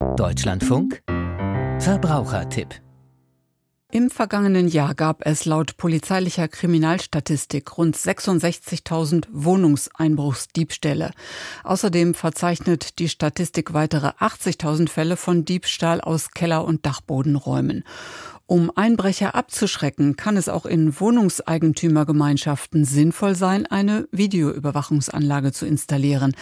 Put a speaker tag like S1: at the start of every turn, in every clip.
S1: Deutschlandfunk Verbrauchertipp
S2: im vergangenen Jahr gab es laut polizeilicher Kriminalstatistik rund 66.000 Wohnungseinbruchsdiebstähle. Außerdem verzeichnet die Statistik weitere 80.000 Fälle von Diebstahl aus Keller- und Dachbodenräumen. Um Einbrecher abzuschrecken, kann es auch in Wohnungseigentümergemeinschaften sinnvoll sein, eine Videoüberwachungsanlage zu installieren.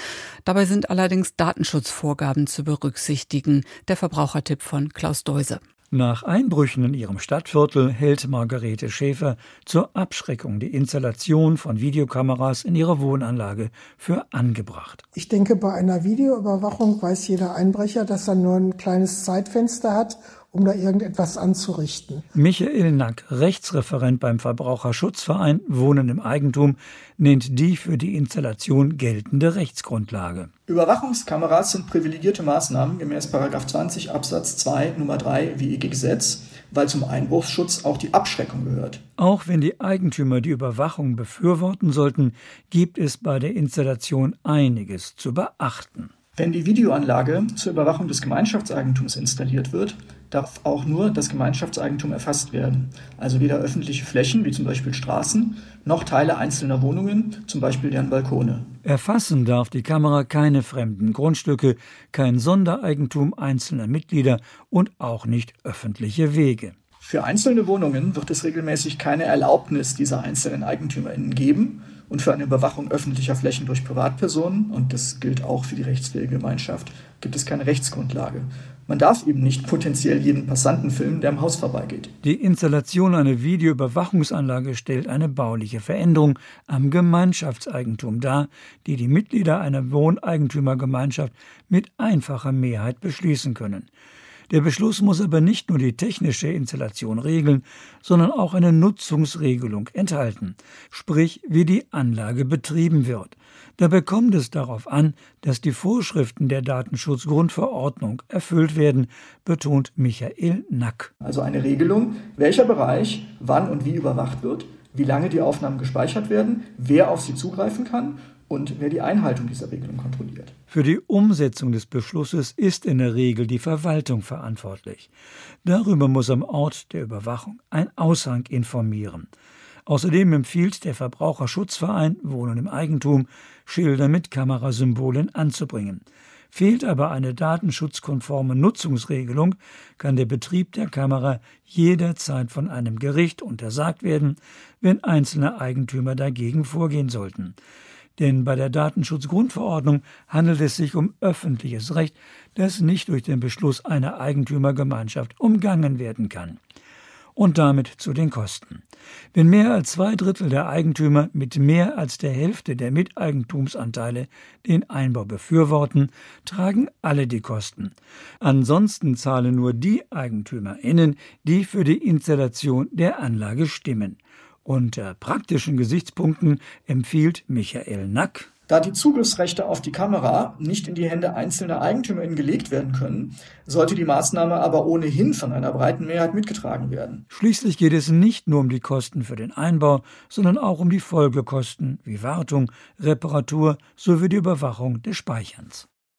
S2: Dabei sind allerdings Datenschutzvorgaben zu berücksichtigen. Der Verbrauchertipp von Klaus Deuse.
S3: Nach Einbrüchen in ihrem Stadtviertel hält Margarete Schäfer zur Abschreckung die Installation von Videokameras in ihrer Wohnanlage für angebracht.
S4: Ich denke, bei einer Videoüberwachung weiß jeder Einbrecher, dass er nur ein kleines Zeitfenster hat, um da irgendetwas anzurichten.
S3: Michael Nack, Rechtsreferent beim Verbraucherschutzverein Wohnen im Eigentum, nennt die für die Installation geltende Rechtsgrundlage.
S5: Überwachungskameras sind privilegierte Maßnahmen gemäß 20 Absatz 2 Nummer 3 WEG-Gesetz, weil zum Einbruchsschutz auch die Abschreckung gehört.
S3: Auch wenn die Eigentümer die Überwachung befürworten sollten, gibt es bei der Installation einiges zu beachten.
S5: Wenn die Videoanlage zur Überwachung des Gemeinschaftseigentums installiert wird, darf auch nur das Gemeinschaftseigentum erfasst werden, also weder öffentliche Flächen wie zum Beispiel Straßen noch Teile einzelner Wohnungen, zum Beispiel deren Balkone.
S3: Erfassen darf die Kamera keine fremden Grundstücke, kein Sondereigentum einzelner Mitglieder und auch nicht öffentliche Wege.
S5: Für einzelne Wohnungen wird es regelmäßig keine Erlaubnis dieser einzelnen EigentümerInnen geben und für eine Überwachung öffentlicher Flächen durch Privatpersonen, und das gilt auch für die rechtsfähige Gemeinschaft, gibt es keine Rechtsgrundlage. Man darf eben nicht potenziell jeden Passanten filmen, der am Haus vorbeigeht.
S3: Die Installation einer Videoüberwachungsanlage stellt eine bauliche Veränderung am Gemeinschaftseigentum dar, die die Mitglieder einer Wohneigentümergemeinschaft mit einfacher Mehrheit beschließen können. Der Beschluss muss aber nicht nur die technische Installation regeln, sondern auch eine Nutzungsregelung enthalten, sprich wie die Anlage betrieben wird. Dabei kommt es darauf an, dass die Vorschriften der Datenschutzgrundverordnung erfüllt werden, betont Michael Nack.
S5: Also eine Regelung, welcher Bereich wann und wie überwacht wird, wie lange die Aufnahmen gespeichert werden, wer auf sie zugreifen kann und wer die Einhaltung dieser Regelung kontrolliert.
S3: Für die Umsetzung des Beschlusses ist in der Regel die Verwaltung verantwortlich. Darüber muss am Ort der Überwachung ein Aushang informieren. Außerdem empfiehlt der Verbraucherschutzverein Wohnen im Eigentum, Schilder mit Kamerasymbolen anzubringen. Fehlt aber eine datenschutzkonforme Nutzungsregelung, kann der Betrieb der Kamera jederzeit von einem Gericht untersagt werden, wenn einzelne Eigentümer dagegen vorgehen sollten. Denn bei der Datenschutzgrundverordnung handelt es sich um öffentliches Recht, das nicht durch den Beschluss einer Eigentümergemeinschaft umgangen werden kann. Und damit zu den Kosten. Wenn mehr als zwei Drittel der Eigentümer mit mehr als der Hälfte der Miteigentumsanteile den Einbau befürworten, tragen alle die Kosten. Ansonsten zahlen nur die EigentümerInnen, die für die Installation der Anlage stimmen. Unter praktischen Gesichtspunkten empfiehlt Michael Nack,
S5: da die Zugriffsrechte auf die Kamera nicht in die Hände einzelner EigentümerInnen gelegt werden können, sollte die Maßnahme aber ohnehin von einer breiten Mehrheit mitgetragen werden.
S3: Schließlich geht es nicht nur um die Kosten für den Einbau, sondern auch um die Folgekosten wie Wartung, Reparatur sowie die Überwachung des Speicherns.